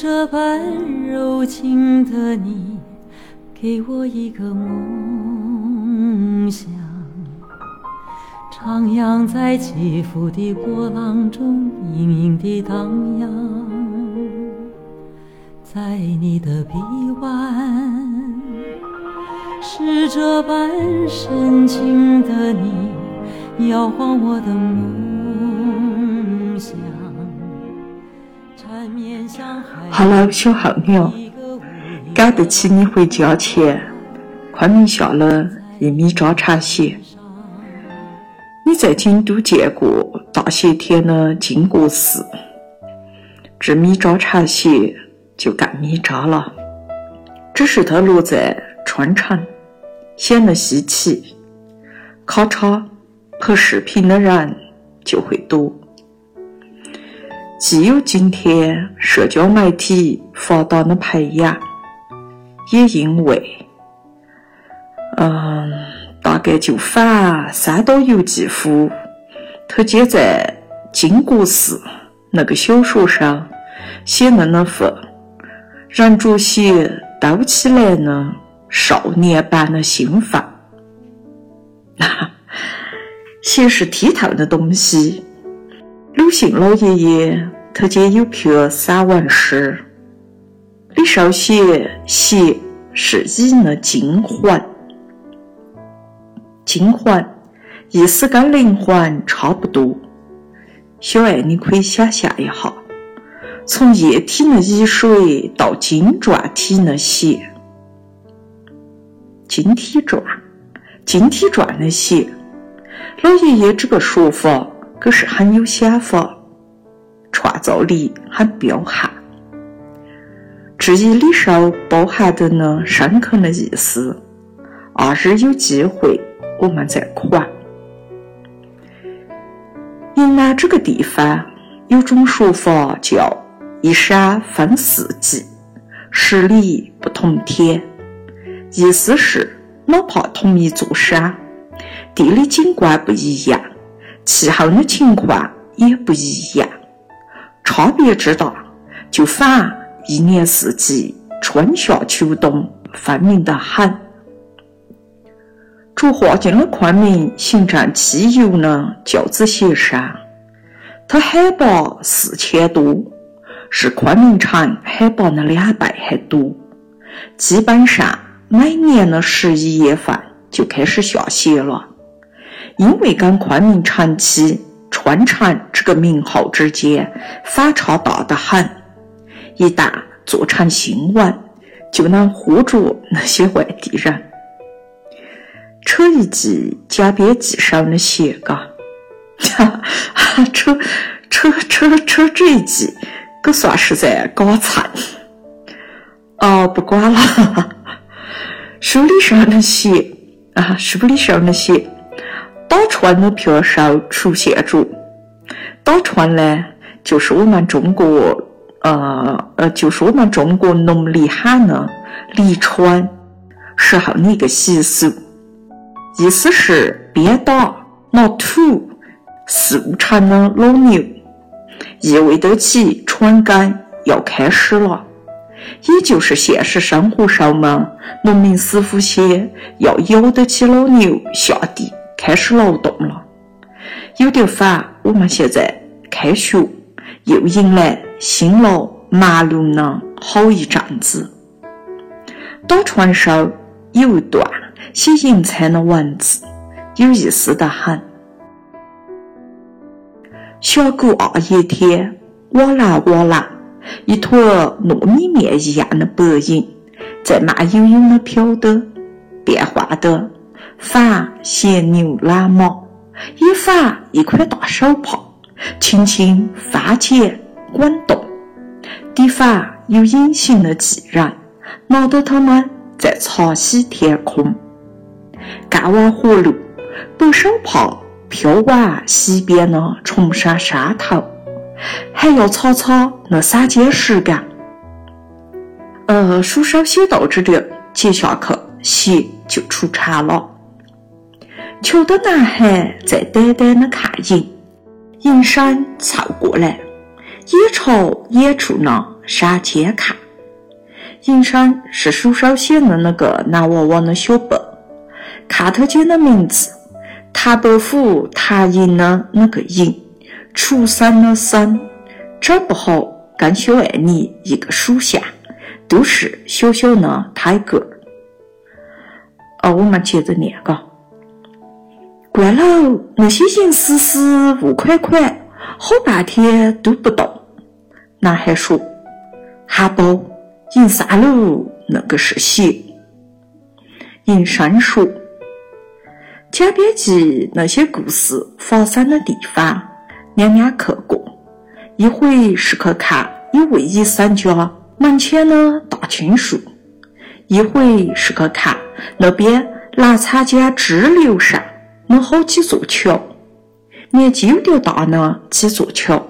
这般柔情的你，给我一个梦想，徜徉在起伏的波浪中，隐隐的荡漾。在你的臂弯，是这般深情的你，摇晃我的梦好了，小候鸟，赶得起你回家前，昆明下了一米渣茶蟹。你在京都见过大雪天的靖国寺，这米渣茶蟹就干米渣了，只是它落在川城，显得稀奇。咔嚓，拍视频的人就会多。既有今天社交媒体发达的培养，也因为，嗯，大概就反三岛由纪夫他就在金国寺那个小说上写的那副人着写兜起来的少年般的兴奋，那写是剔透的东西。鲁迅老爷爷他家有篇散文诗，李少写写是以的精魂，精魂意思跟灵魂差不多。小爱你可以想象一下，从液体的乙水到晶状体的血，晶体状，晶体状的血，老爷爷这个说法。可是很有想法，创造力很彪悍。质疑里首包含的呢深刻的意思，二是有机会我们再看。云南这个地方有种说法叫“一山分四季，十里不同天”，意思是哪怕同一座山，地理景观不一样。气候的情况也不一样，差别之大，就反一年四季、春夏秋冬分明得很。着划进了昆明行政区游呢，轿子雪山，它海拔四千多，是昆明城海拔的两倍还多。基本上每年的十一月份就开始下雪了。因为跟昆明长期春城这个名号之间反差大得很，一旦做成新闻，就能唬住那些外地人。扯一记加边记上的鞋，嘎，哈，扯扯扯扯这一记，可算是在搞惨。哦，不管了，书里上的鞋啊，书里上的鞋。打川的票上出现着，打川呢，就是我们中国，呃呃，就是我们中国农历喊的立春时候的一个习俗，意思是鞭打拿土塑成的老牛，意味着其春耕要开始了，也就是现实生活上嘛，农民师傅些要摇得起老牛下地。开始劳动了，有点烦。我们现在开学，又迎来辛劳忙碌的好一阵子。打传上有一段写迎餐的文字，有意思得很。小狗二月天，瓦蓝瓦蓝，一坨糯米面一样的白影，在慢悠悠的飘的，变化的。反衔牛揽马，也反一块大手帕，轻轻翻起滚动。地方有隐形的巨人，拿着它们在擦洗天空。干完活路，把手帕飘往西边的崇山山头，还要擦擦那三件事干。呃，书上写到这里，接下去鞋就出场了。瞧得男孩在呆呆的看影，影闪凑过来，眼朝远处呢上前看。银山是书上写的那个男娃娃的小本，看他见的名字：唐伯虎唐寅的那个寅，初三的三，找不好跟小爱你一个属相，都是小小的胎个。哦，我们接着念个。完了，那些银丝丝、五块块，好半天都不动。男孩说：“哈不。”银三楼那个是血。银山说：“江边记那些故事发生的地方，娘娘去过。一回是去看有位医生家门前的大青树，一回是去看那边澜沧江支流上那好几座桥，年纪有点大的几座桥。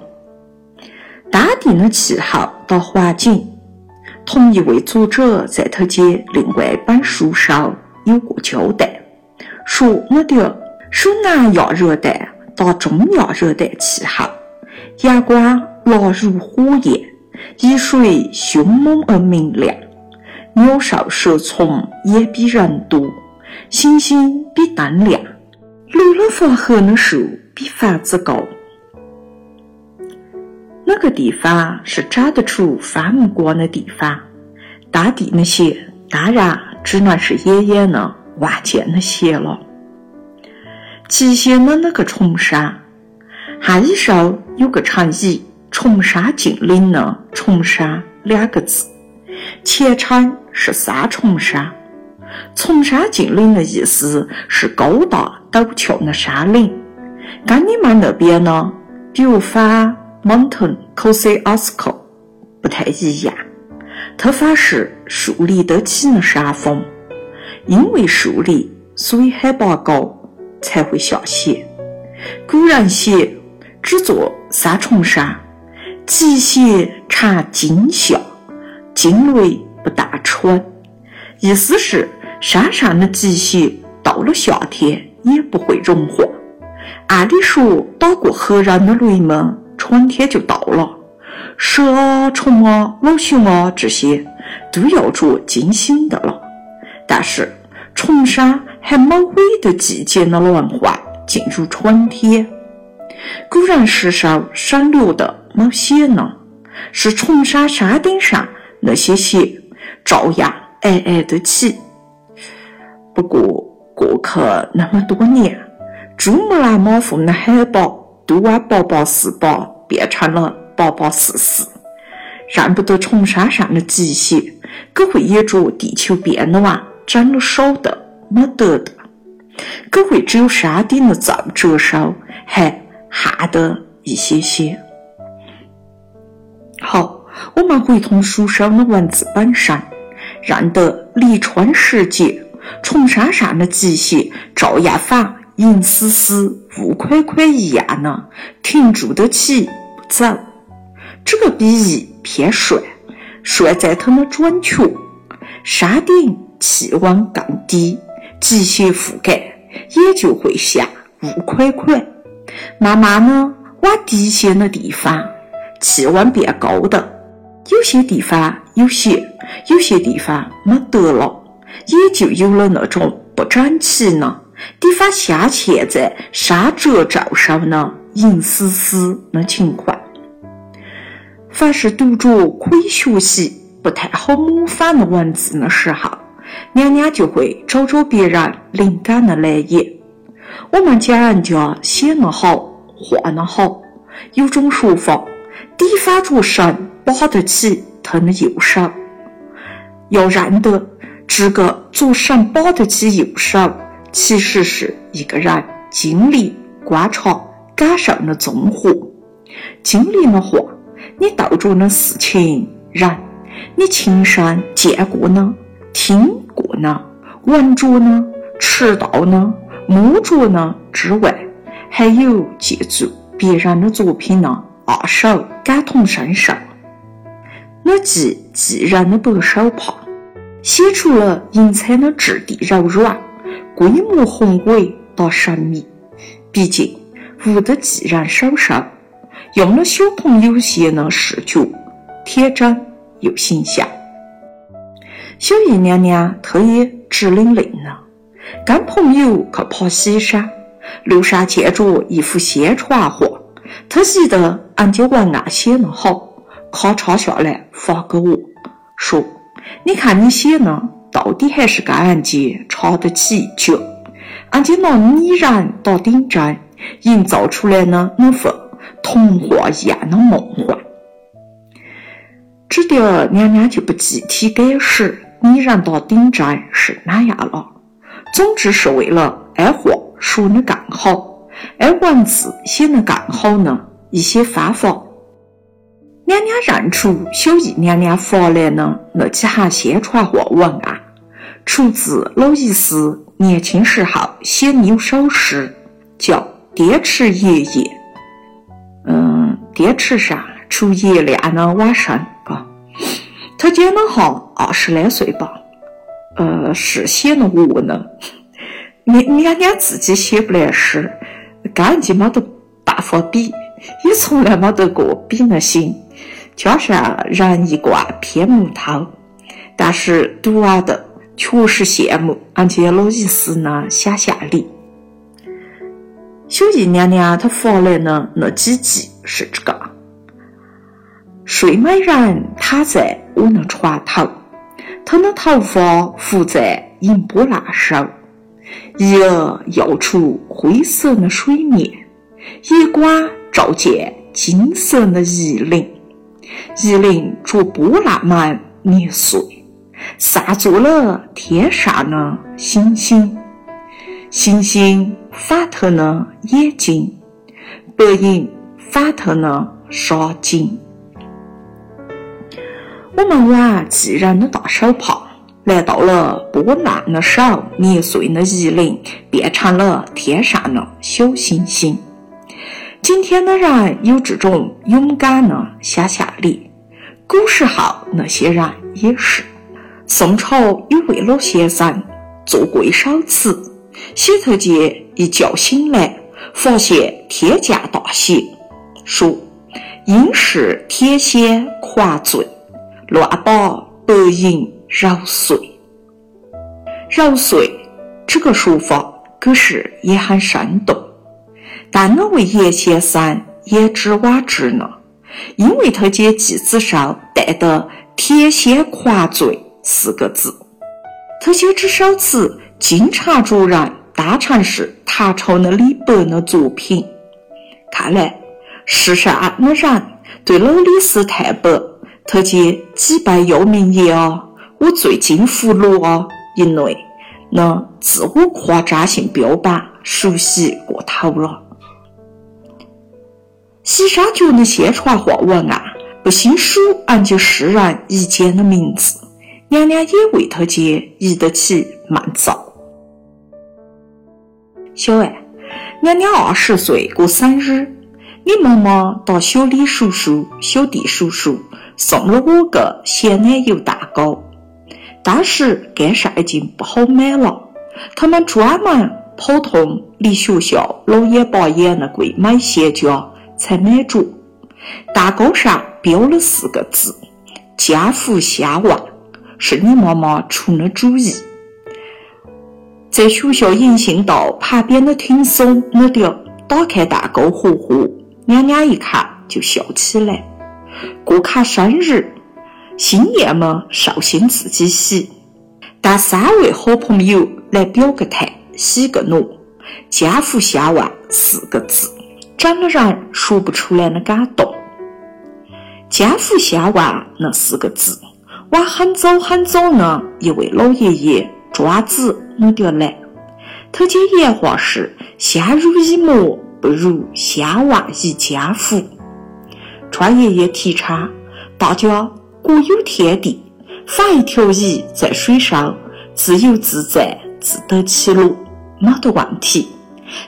当地的气候和环境。”同一位作者在他姐另外一本书上有过交代，说那点属南亚热带到中亚热带气候，阳光辣如火焰，雨水凶猛而明亮，鸟兽蛇虫也比人多，星星比灯亮，绿了发黑的树比房子高。那个地方是长得出番木瓜的地方，大地那些当然只能是远远的望见的血了。极县的那个崇山，汉语上有个成语“崇山峻岭”的“崇山”两个字，前称是三重山。崇山峻岭的意思是高大陡峭的山岭，跟你们那边呢，比如翻。Mountain Kosciuszko 不太一样，它反是树立得起的山峰，因为树立，所以海拔高，才会下雪。古人写只作三重山，积雪常惊下，惊雷不大穿，意思是山上的积雪到了夏天也不会融化。按理说，打过黑人的雷吗？春天就到了，蛇啊、虫啊、老熊啊这些都要着惊醒的了。但是，崇山还没尾的季节的轮换进入春天。古人诗上省略的没写呢，是崇山山顶上那些雪照样皑皑的起。不过，过去那么多年，珠穆朗玛峰的海拔都往八八四八。变成了八八四四，认不得崇山上的积雪，可会也着地球变暖长了少的没得的，可会只有山顶的皱褶上还旱得一些些。好，我们回通书上的文字本身，认得立春时节，崇山上的积雪照样反银丝丝、雾块块一样的停住的起。走，这个比喻偏帅，帅在它的准确。山顶气温更低，积雪覆盖，也就会下雾块块。慢慢呢，往低些的地方，气温变高的，有些地方有雪，有些地方没得了，也就有了那种不整齐呢，地方镶嵌在山褶皱上呢。银丝丝的情况，凡是读着可以学习、不太好模仿的文字的时候，娘娘就会找找别人灵感的来源。我们讲人家写得好、画得好，有种说法，底翻着神把得起他的右手。要认得这个左神把得起右手，其实是一个人经历、观察。感受的综合，经历的话，你斗着的事情、人，你亲身见过呢，听过呢，闻着呢，吃到呢，摸着呢？之外，还有借助别人的作品呢，二手感同身受。那记继人的白手帕，写出了银彩的质地柔软，规模宏伟到神秘。毕竟。无得寄人手上，用了小朋友些的视觉、天真、又形象。小姨娘娘特意指令令呢，跟朋友去爬西山，路上见着一幅宣传画，他记得俺就文案写的好，咔嚓下来发给我，说：“你看你写呢，到底还是跟俺姐差得起一脚。俺姐拿拟人打顶针，营造出来的那份童话一样的梦幻。”指得娘娘就不具体解释。拟人打顶针是哪样了？总之是为了爱话说的更好，爱文字写得更好呢。一些方法，娘娘认出小姨娘娘发来的那几行宣传画文案，出自老姨子年轻时候写的一首诗，叫《滇池爷爷》。嗯，滇池上出月亮的晚上。他讲了哈二十来岁吧，呃，是写的我呢。娘娘自己写不来诗，跟俺姐没得办法比，也从来没得过比那心。加上人一贯偏木头，但是读完的确实羡慕俺姐老意思呢想象力。小姨娘娘她发来的那几句是这个。睡美人躺在我的床头，她的头发浮在银波浪上，一儿跃出灰色的水面，月光照见金色的衣领，衣领着波浪们捏碎，散作了天上的星星，星星反透了眼睛，白银反透了纱巾。我们玩巨人的大手帕，来到了波浪的手捏碎的衣领，变成了天上的小星星。今天的人有这种勇敢的想象力，古时候那些人也是。宋朝有位老先生做过一首词，洗头间一觉醒来，发现天降大雪，说：“应是天仙狂醉。”乱把白银揉碎，揉碎这个说法可是也很生动。但那位严先生言之枉之呢，因为他见记子上带的“天仙狂醉”四个字，他写这首词经常着人当成是唐朝的李白的作品。看来世上的人对老李斯太白。他见几百要命也啊！我最近俘虏啊！一类那自我夸张性标榜熟悉过头了。西沙角的宣传画文案不兴数俺家诗人一间的名字，娘娘也为他家移得起慢走。小爱，娘娘二十岁过生日，你妈妈到小李叔叔、小弟叔叔。送了我个鲜奶油蛋糕，当时干事已经不好买了，他们专门跑通离学校老远八远的贵买鲜家才买着。蛋糕上标了四个字“家福相万”，是你妈妈出的主意。在学校人行道旁边的听松那点打开蛋糕盒盒，娘娘一看就笑起来。过卡生日，新年嘛，寿星自己洗。但三位好朋友来表个态，洗个脑，家福相万四个字，整的人说不出来的感动。家福相望那四个字，往很早很早呢，一位老爷爷庄子那点来，他讲原话是：相濡以沫，不如相忘于江湖。川爷爷提倡大家各有天地，放一条鱼在水上，自由自在，自得其乐，没得问题。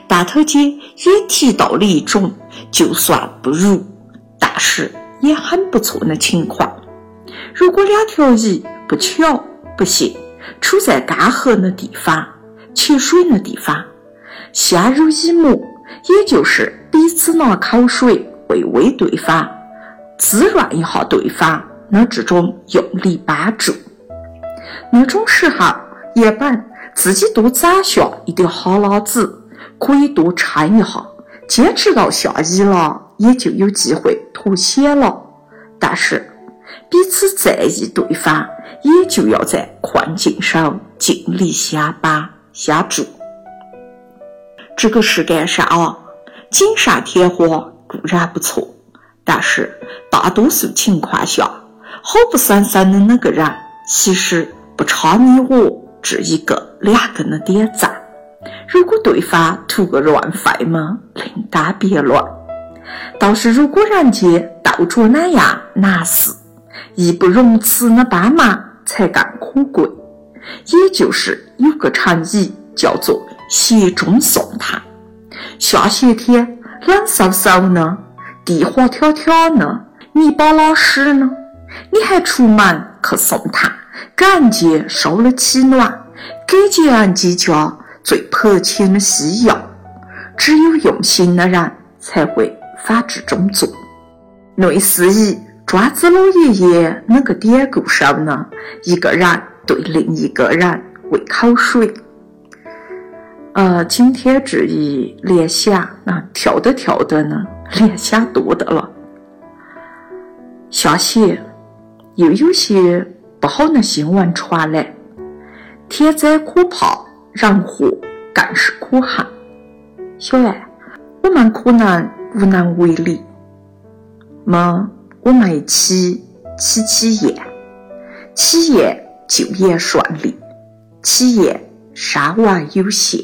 大头姐也提到了一种，就算不如，但是也很不错的情况。如果两条鱼不巧不幸处在干涸的地方、缺水的地方，相濡以沫，也就是彼此拿口水。喂喂对方，滋润一下对方，那这种用力帮助。那种时候，原本自己多攒下一点好脑子，可以多撑一下，坚持到下雨了，也就有机会脱险了。但是，彼此在意对方，也就要在困境上尽力相帮相助。这个世界上啊，锦上添花固然不错，但是大多数情况下，好不算算的那个人，其实不差你我这一个两个的点赞。如果对方图个乱费嘛，另当别论。倒是如果人家倒着那样难事，义不容辞的帮忙，才更可贵。也就是有个成语叫做“雪中送炭”。下雪天冷飕飕呢，地滑条条呢，泥巴拉屎呢，你还出门去送炭，给人家烧了取暖，给尽人家最迫切的需要。只有用心的人才会反之中做。类似于庄子老爷爷那个典故上呢，一个人对另一个人喂口水。呃，今天这一联想，那跳的跳的呢，联想多的了。下雪，又有些不好的新闻传来，天灾可怕，人祸更是可恨。小爱，我们可能无能为力，么，我们一起祈祈愿，祈愿就业顺利，祈愿伤亡有限。